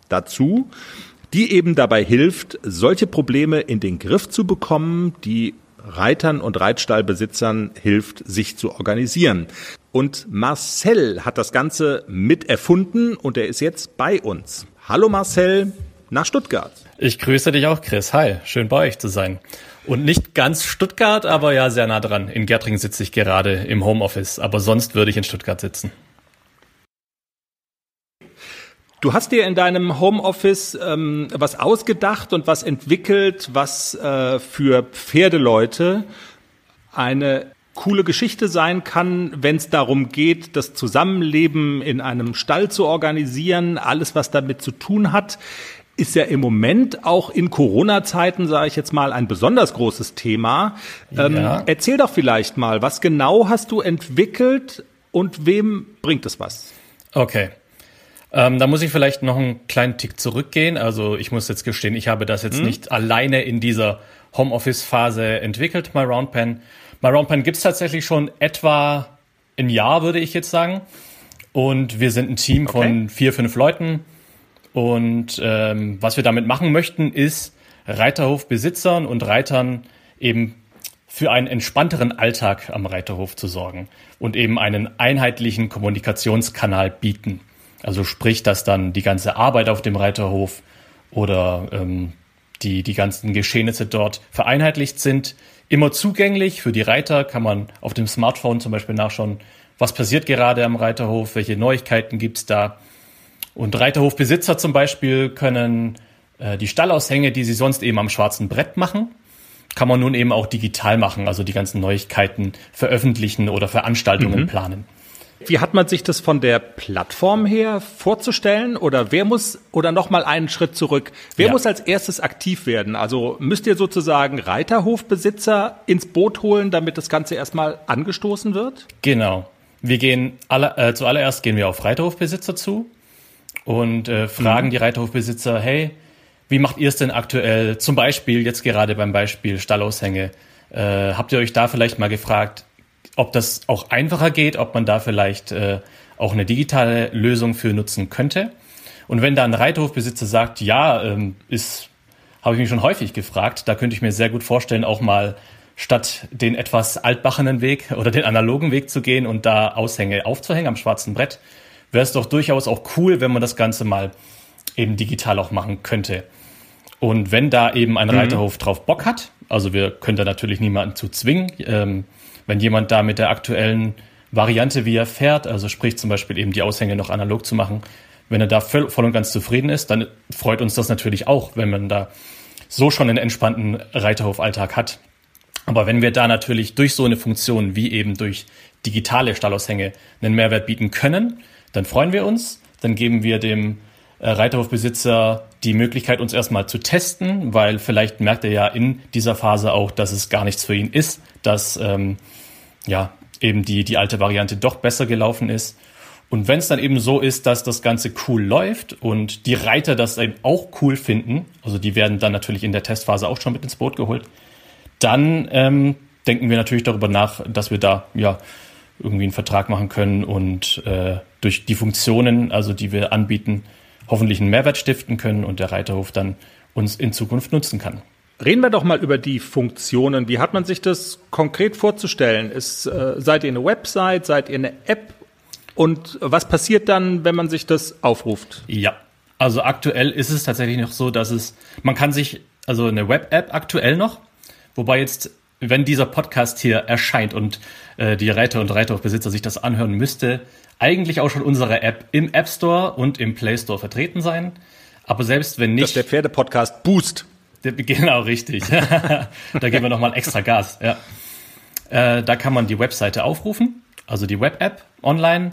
dazu, die eben dabei hilft, solche Probleme in den Griff zu bekommen, die Reitern und Reitstallbesitzern hilft, sich zu organisieren. Und Marcel hat das Ganze mit erfunden und er ist jetzt bei uns. Hallo Marcel nach Stuttgart. Ich grüße dich auch, Chris. Hi, schön bei euch zu sein. Und nicht ganz Stuttgart, aber ja sehr nah dran. In Gärtringen sitze ich gerade im Homeoffice, aber sonst würde ich in Stuttgart sitzen. Du hast dir in deinem Homeoffice ähm, was ausgedacht und was entwickelt, was äh, für Pferdeleute eine coole Geschichte sein kann, wenn es darum geht, das Zusammenleben in einem Stall zu organisieren, alles, was damit zu tun hat, ist ja im Moment auch in Corona-Zeiten, sage ich jetzt mal, ein besonders großes Thema. Ähm, ja. Erzähl doch vielleicht mal, was genau hast du entwickelt und wem bringt es was? Okay. Ähm, da muss ich vielleicht noch einen kleinen Tick zurückgehen. Also ich muss jetzt gestehen, ich habe das jetzt hm. nicht alleine in dieser Homeoffice-Phase entwickelt, MyRoundPen. MyRoundPen gibt es tatsächlich schon etwa ein Jahr, würde ich jetzt sagen. Und wir sind ein Team okay. von vier, fünf Leuten. Und ähm, was wir damit machen möchten, ist Reiterhofbesitzern und Reitern eben für einen entspannteren Alltag am Reiterhof zu sorgen und eben einen einheitlichen Kommunikationskanal bieten. Also sprich, dass dann die ganze Arbeit auf dem Reiterhof oder ähm, die, die ganzen Geschehnisse dort vereinheitlicht sind. Immer zugänglich für die Reiter kann man auf dem Smartphone zum Beispiel nachschauen, was passiert gerade am Reiterhof, welche Neuigkeiten gibt's da. Und Reiterhofbesitzer zum Beispiel können äh, die Stallaushänge, die sie sonst eben am schwarzen Brett machen, kann man nun eben auch digital machen, also die ganzen Neuigkeiten veröffentlichen oder Veranstaltungen mhm. planen. Wie hat man sich das von der Plattform her vorzustellen? Oder wer muss, oder nochmal einen Schritt zurück, wer ja. muss als erstes aktiv werden? Also müsst ihr sozusagen Reiterhofbesitzer ins Boot holen, damit das Ganze erstmal angestoßen wird? Genau. Wir gehen alle, äh, zuallererst gehen wir auf Reiterhofbesitzer zu und äh, fragen mhm. die Reiterhofbesitzer, hey, wie macht ihr es denn aktuell? Zum Beispiel jetzt gerade beim Beispiel Stallaushänge. Äh, habt ihr euch da vielleicht mal gefragt, ob das auch einfacher geht, ob man da vielleicht äh, auch eine digitale Lösung für nutzen könnte. Und wenn da ein Reiterhofbesitzer sagt, ja, ähm, ist, habe ich mich schon häufig gefragt, da könnte ich mir sehr gut vorstellen, auch mal statt den etwas altbachenen Weg oder den analogen Weg zu gehen und da Aushänge aufzuhängen am schwarzen Brett, wäre es doch durchaus auch cool, wenn man das Ganze mal eben digital auch machen könnte. Und wenn da eben ein mhm. Reiterhof drauf Bock hat, also wir können da natürlich niemanden zu zwingen, ähm, wenn jemand da mit der aktuellen Variante, wie er fährt, also sprich zum Beispiel eben die Aushänge noch analog zu machen, wenn er da voll, und ganz zufrieden ist, dann freut uns das natürlich auch, wenn man da so schon einen entspannten Reiterhofalltag hat. Aber wenn wir da natürlich durch so eine Funktion wie eben durch digitale Stallaushänge einen Mehrwert bieten können, dann freuen wir uns. Dann geben wir dem Reiterhofbesitzer die Möglichkeit, uns erstmal zu testen, weil vielleicht merkt er ja in dieser Phase auch, dass es gar nichts für ihn ist, dass ähm, ja, eben die, die alte Variante doch besser gelaufen ist. Und wenn es dann eben so ist, dass das Ganze cool läuft und die Reiter das eben auch cool finden, also die werden dann natürlich in der Testphase auch schon mit ins Boot geholt, dann ähm, denken wir natürlich darüber nach, dass wir da ja irgendwie einen Vertrag machen können und äh, durch die Funktionen, also die wir anbieten, hoffentlich einen Mehrwert stiften können und der Reiterhof dann uns in Zukunft nutzen kann. Reden wir doch mal über die Funktionen. Wie hat man sich das konkret vorzustellen? Ist, äh, seid ihr eine Website, seid ihr eine App? Und was passiert dann, wenn man sich das aufruft? Ja, also aktuell ist es tatsächlich noch so, dass es, man kann sich, also eine Web-App aktuell noch, wobei jetzt, wenn dieser Podcast hier erscheint und äh, die Reiter und Reiterhofbesitzer sich das anhören müsste, eigentlich auch schon unsere App im App Store und im Play Store vertreten sein. Aber selbst wenn nicht. Das ist der Pferdepodcast Boost. Genau, richtig. da geben wir nochmal extra Gas. Ja. Äh, da kann man die Webseite aufrufen, also die Web-App online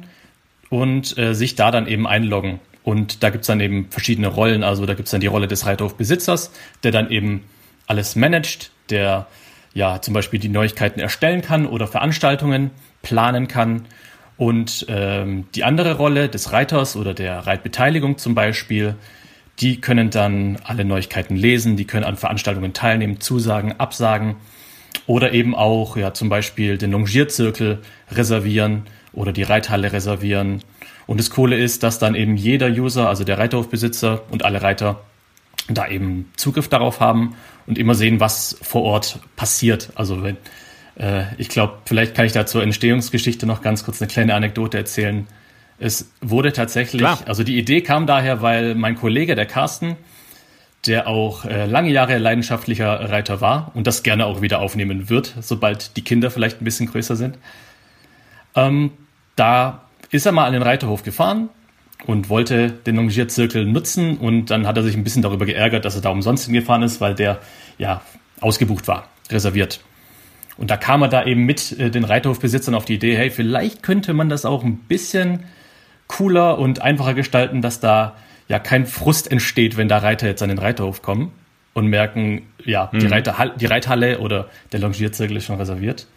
und äh, sich da dann eben einloggen. Und da gibt's dann eben verschiedene Rollen. Also da gibt's dann die Rolle des Reiterhofbesitzers, der dann eben alles managt, der ja zum Beispiel die Neuigkeiten erstellen kann oder Veranstaltungen planen kann. Und ähm, die andere Rolle des Reiters oder der Reitbeteiligung zum Beispiel, die können dann alle Neuigkeiten lesen, die können an Veranstaltungen teilnehmen, zusagen, absagen oder eben auch ja zum Beispiel den Longierzirkel reservieren oder die Reithalle reservieren. Und das Coole ist, dass dann eben jeder User, also der Reiterhofbesitzer und alle Reiter, da eben Zugriff darauf haben und immer sehen, was vor Ort passiert. Also wenn, äh, ich glaube, vielleicht kann ich da zur Entstehungsgeschichte noch ganz kurz eine kleine Anekdote erzählen. Es wurde tatsächlich, Klar. also die Idee kam daher, weil mein Kollege, der Carsten, der auch äh, lange Jahre leidenschaftlicher Reiter war und das gerne auch wieder aufnehmen wird, sobald die Kinder vielleicht ein bisschen größer sind. Ähm, da ist er mal an den Reiterhof gefahren und wollte den Longierzirkel nutzen und dann hat er sich ein bisschen darüber geärgert, dass er da umsonst hingefahren ist, weil der ja ausgebucht war, reserviert. Und da kam er da eben mit äh, den Reiterhofbesitzern auf die Idee, hey, vielleicht könnte man das auch ein bisschen cooler und einfacher gestalten, dass da ja kein Frust entsteht, wenn da Reiter jetzt an den Reiterhof kommen und merken, ja, mhm. die, Reiter, die Reithalle oder der Longierzirkel ist schon reserviert.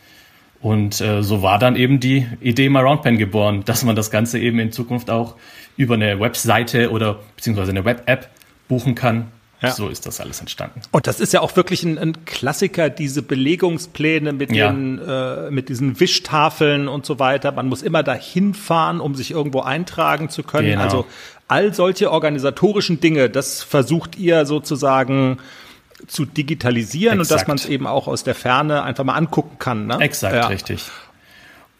Und äh, so war dann eben die Idee MyRoundPen geboren, dass man das Ganze eben in Zukunft auch über eine Webseite oder beziehungsweise eine Web-App buchen kann ja. So ist das alles entstanden. Und das ist ja auch wirklich ein, ein Klassiker, diese Belegungspläne mit, ja. den, äh, mit diesen Wischtafeln und so weiter. Man muss immer dahin fahren, um sich irgendwo eintragen zu können. Genau. Also all solche organisatorischen Dinge, das versucht ihr sozusagen zu digitalisieren Exakt. und dass man es eben auch aus der Ferne einfach mal angucken kann. Ne? Exakt, ja. richtig.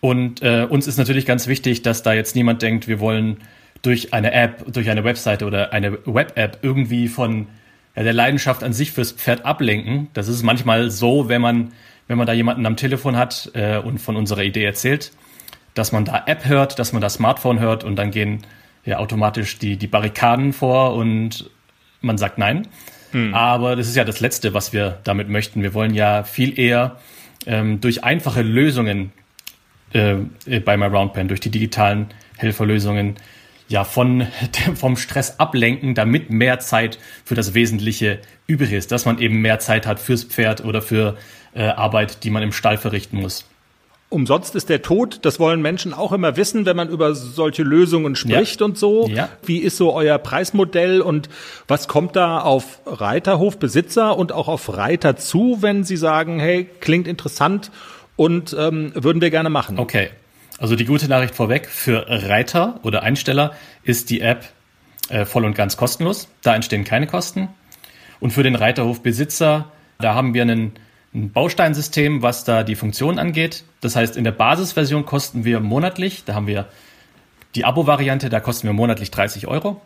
Und äh, uns ist natürlich ganz wichtig, dass da jetzt niemand denkt, wir wollen durch eine App, durch eine Webseite oder eine Web-App irgendwie von ja, der Leidenschaft an sich fürs Pferd ablenken. Das ist manchmal so, wenn man, wenn man da jemanden am Telefon hat äh, und von unserer Idee erzählt, dass man da App hört, dass man da Smartphone hört und dann gehen ja automatisch die, die Barrikaden vor und man sagt nein. Hm. Aber das ist ja das Letzte, was wir damit möchten. Wir wollen ja viel eher ähm, durch einfache Lösungen äh, bei MyRoundPen, durch die digitalen Helferlösungen, ja, von, vom Stress ablenken, damit mehr Zeit für das Wesentliche übrig ist, dass man eben mehr Zeit hat fürs Pferd oder für äh, Arbeit, die man im Stall verrichten muss. Umsonst ist der Tod, das wollen Menschen auch immer wissen, wenn man über solche Lösungen spricht ja. und so. Ja. Wie ist so euer Preismodell und was kommt da auf Reiterhofbesitzer und auch auf Reiter zu, wenn sie sagen, hey, klingt interessant und ähm, würden wir gerne machen? Okay, also die gute Nachricht vorweg, für Reiter oder Einsteller ist die App äh, voll und ganz kostenlos. Da entstehen keine Kosten. Und für den Reiterhofbesitzer, da haben wir einen ein Bausteinsystem, was da die Funktion angeht. Das heißt, in der Basisversion kosten wir monatlich, da haben wir die Abo-Variante, da kosten wir monatlich 30 Euro.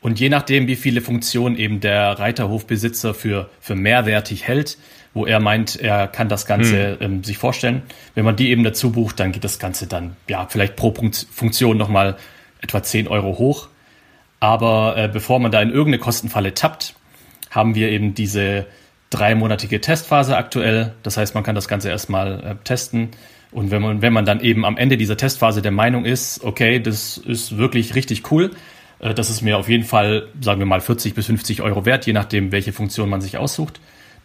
Und je nachdem, wie viele Funktionen eben der Reiterhofbesitzer für, für mehrwertig hält, wo er meint, er kann das Ganze hm. ähm, sich vorstellen, wenn man die eben dazu bucht, dann geht das Ganze dann, ja, vielleicht pro Funktion nochmal etwa 10 Euro hoch. Aber äh, bevor man da in irgendeine Kostenfalle tappt, haben wir eben diese dreimonatige Testphase aktuell. Das heißt, man kann das Ganze erstmal äh, testen. Und wenn man, wenn man dann eben am Ende dieser Testphase der Meinung ist, okay, das ist wirklich richtig cool, äh, das ist mir auf jeden Fall, sagen wir mal, 40 bis 50 Euro wert, je nachdem, welche Funktion man sich aussucht,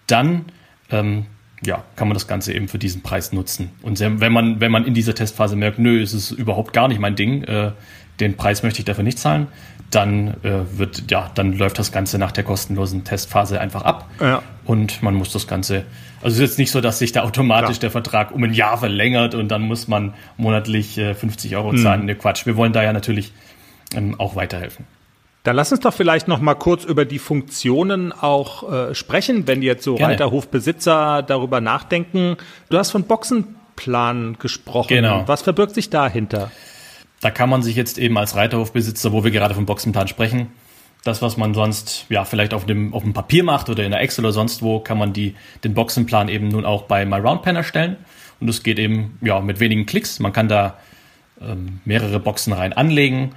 dann ähm, ja, kann man das Ganze eben für diesen Preis nutzen. Und wenn man, wenn man in dieser Testphase merkt, nö, es ist überhaupt gar nicht mein Ding, äh, den Preis möchte ich dafür nicht zahlen, dann äh, wird, ja, dann läuft das Ganze nach der kostenlosen Testphase einfach ab. Ja. Und man muss das Ganze, also es ist jetzt nicht so, dass sich da automatisch Klar. der Vertrag um ein Jahr verlängert und dann muss man monatlich äh, 50 Euro zahlen. Hm. Ne, Quatsch. Wir wollen da ja natürlich ähm, auch weiterhelfen. Dann lass uns doch vielleicht noch mal kurz über die Funktionen auch äh, sprechen, wenn jetzt so Gerne. Reiterhofbesitzer darüber nachdenken. Du hast von Boxenplan gesprochen. Genau. Was verbirgt sich dahinter? Da kann man sich jetzt eben als Reiterhofbesitzer, wo wir gerade vom Boxenplan sprechen, das, was man sonst ja vielleicht auf dem, auf dem Papier macht oder in der Excel oder sonst wo, kann man die, den Boxenplan eben nun auch bei MyRoundPan erstellen. Und es geht eben ja mit wenigen Klicks. Man kann da ähm, mehrere Boxen rein anlegen.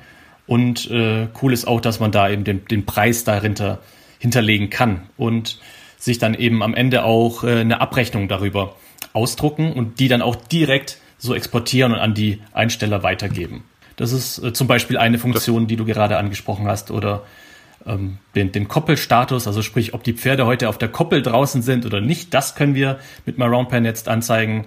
Und äh, cool ist auch, dass man da eben den, den Preis dahinter hinterlegen kann und sich dann eben am Ende auch äh, eine Abrechnung darüber ausdrucken und die dann auch direkt so exportieren und an die Einsteller weitergeben. Das ist äh, zum Beispiel eine Funktion, die du gerade angesprochen hast, oder ähm, den, den Koppelstatus, also sprich, ob die Pferde heute auf der Koppel draußen sind oder nicht, das können wir mit MyRoundPan jetzt anzeigen.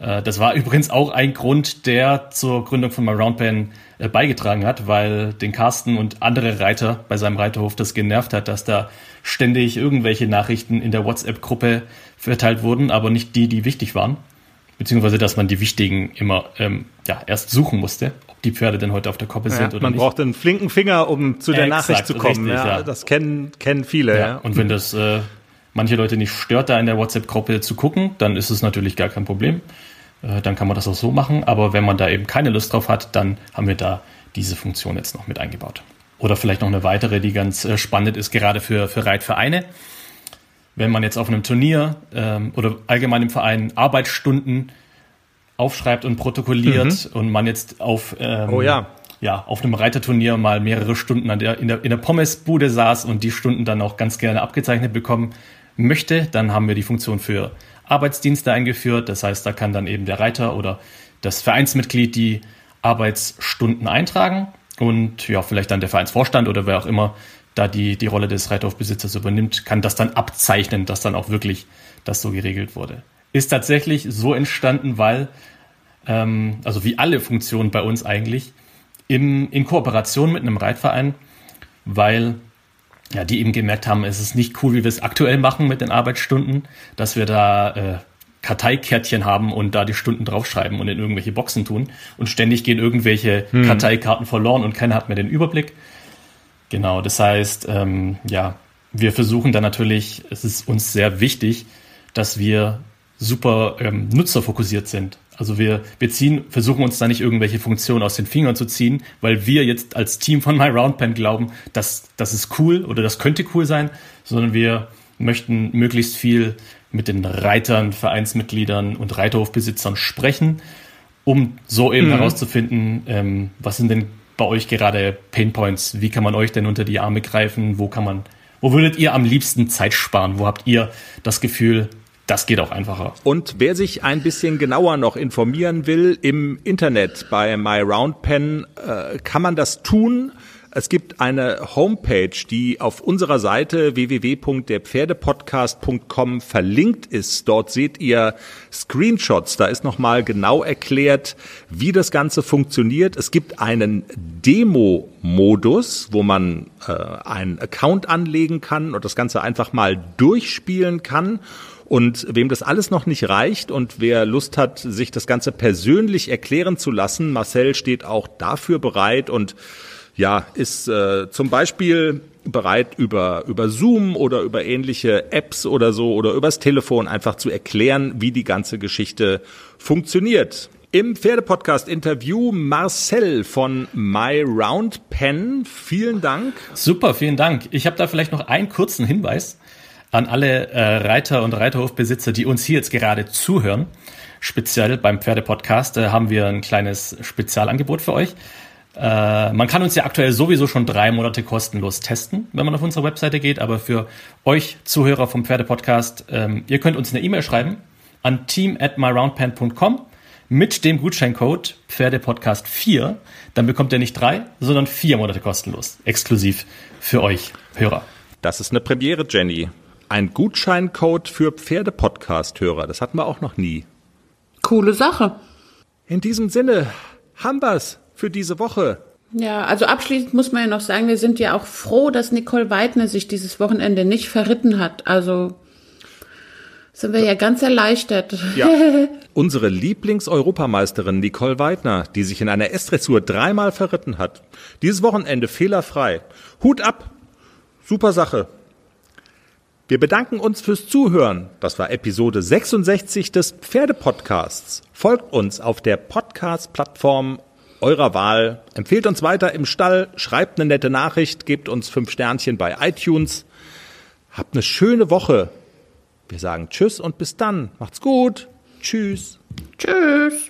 Äh, das war übrigens auch ein Grund, der zur Gründung von MyRoundPan äh, beigetragen hat, weil den Carsten und andere Reiter bei seinem Reiterhof das genervt hat, dass da ständig irgendwelche Nachrichten in der WhatsApp-Gruppe verteilt wurden, aber nicht die, die wichtig waren beziehungsweise dass man die wichtigen immer ähm, ja, erst suchen musste, ob die Pferde denn heute auf der Koppel ja, sind oder man nicht. Man braucht einen flinken Finger, um zu der Exakt, Nachricht zu kommen. Richtig, ja, ja. Das kennen, kennen viele. Ja. Und wenn das äh, manche Leute nicht stört, da in der WhatsApp-Gruppe zu gucken, dann ist es natürlich gar kein Problem. Äh, dann kann man das auch so machen. Aber wenn man da eben keine Lust drauf hat, dann haben wir da diese Funktion jetzt noch mit eingebaut. Oder vielleicht noch eine weitere, die ganz äh, spannend ist, gerade für, für Reitvereine wenn man jetzt auf einem Turnier ähm, oder allgemein im Verein Arbeitsstunden aufschreibt und protokolliert mhm. und man jetzt auf, ähm, oh ja. Ja, auf einem Reiterturnier mal mehrere Stunden der, in, der, in der Pommesbude saß und die Stunden dann auch ganz gerne abgezeichnet bekommen möchte, dann haben wir die Funktion für Arbeitsdienste eingeführt. Das heißt, da kann dann eben der Reiter oder das Vereinsmitglied die Arbeitsstunden eintragen und ja, vielleicht dann der Vereinsvorstand oder wer auch immer da die, die Rolle des Reithofbesitzers übernimmt, kann das dann abzeichnen, dass dann auch wirklich das so geregelt wurde. Ist tatsächlich so entstanden, weil, ähm, also wie alle Funktionen bei uns eigentlich, im, in Kooperation mit einem Reitverein, weil ja, die eben gemerkt haben, es ist nicht cool, wie wir es aktuell machen mit den Arbeitsstunden, dass wir da äh, Karteikärtchen haben und da die Stunden draufschreiben und in irgendwelche Boxen tun. Und ständig gehen irgendwelche hm. Karteikarten verloren und keiner hat mehr den Überblick. Genau, das heißt, ähm, ja, wir versuchen dann natürlich, es ist uns sehr wichtig, dass wir super ähm, nutzerfokussiert sind. Also wir, wir ziehen, versuchen uns da nicht irgendwelche Funktionen aus den Fingern zu ziehen, weil wir jetzt als Team von MyRoundPen glauben, dass das ist cool oder das könnte cool sein, sondern wir möchten möglichst viel mit den Reitern, Vereinsmitgliedern und Reiterhofbesitzern sprechen um so eben mhm. herauszufinden, ähm, was sind denn bei euch gerade Painpoints? Wie kann man euch denn unter die Arme greifen? Wo kann man, wo würdet ihr am liebsten Zeit sparen? Wo habt ihr das Gefühl, das geht auch einfacher. Und wer sich ein bisschen genauer noch informieren will, im Internet bei MyRoundPen äh, kann man das tun. Es gibt eine Homepage, die auf unserer Seite www.derpferdepodcast.com verlinkt ist. Dort seht ihr Screenshots. Da ist nochmal genau erklärt, wie das Ganze funktioniert. Es gibt einen Demo-Modus, wo man äh, einen Account anlegen kann und das Ganze einfach mal durchspielen kann. Und wem das alles noch nicht reicht und wer Lust hat, sich das Ganze persönlich erklären zu lassen, Marcel steht auch dafür bereit und ja, ist äh, zum Beispiel bereit, über, über Zoom oder über ähnliche Apps oder so oder übers Telefon einfach zu erklären, wie die ganze Geschichte funktioniert. Im Pferdepodcast-Interview Marcel von My Round Pen. Vielen Dank. Super, vielen Dank. Ich habe da vielleicht noch einen kurzen Hinweis an alle äh, Reiter und Reiterhofbesitzer, die uns hier jetzt gerade zuhören. Speziell beim Pferdepodcast äh, haben wir ein kleines Spezialangebot für euch. Äh, man kann uns ja aktuell sowieso schon drei Monate kostenlos testen, wenn man auf unsere Webseite geht. Aber für euch Zuhörer vom Pferdepodcast, ähm, ihr könnt uns eine E-Mail schreiben an team at myroundpen.com mit dem Gutscheincode Pferdepodcast 4. Dann bekommt ihr nicht drei, sondern vier Monate kostenlos. Exklusiv für euch Hörer. Das ist eine Premiere, Jenny. Ein Gutscheincode für Pferdepodcast-Hörer. Das hatten wir auch noch nie. Coole Sache. In diesem Sinne, haben wir's für diese Woche. Ja, also abschließend muss man ja noch sagen, wir sind ja auch froh, dass Nicole Weidner sich dieses Wochenende nicht verritten hat. Also sind wir ja ganz erleichtert. Ja. Unsere Lieblings-Europameisterin Nicole Weidner, die sich in einer S-Dressur dreimal verritten hat. Dieses Wochenende fehlerfrei. Hut ab. Super Sache. Wir bedanken uns fürs Zuhören. Das war Episode 66 des Pferdepodcasts. Folgt uns auf der Podcast-Plattform eurer Wahl. Empfehlt uns weiter im Stall, schreibt eine nette Nachricht, gebt uns fünf Sternchen bei iTunes. Habt eine schöne Woche. Wir sagen Tschüss und bis dann. Macht's gut. Tschüss. Tschüss.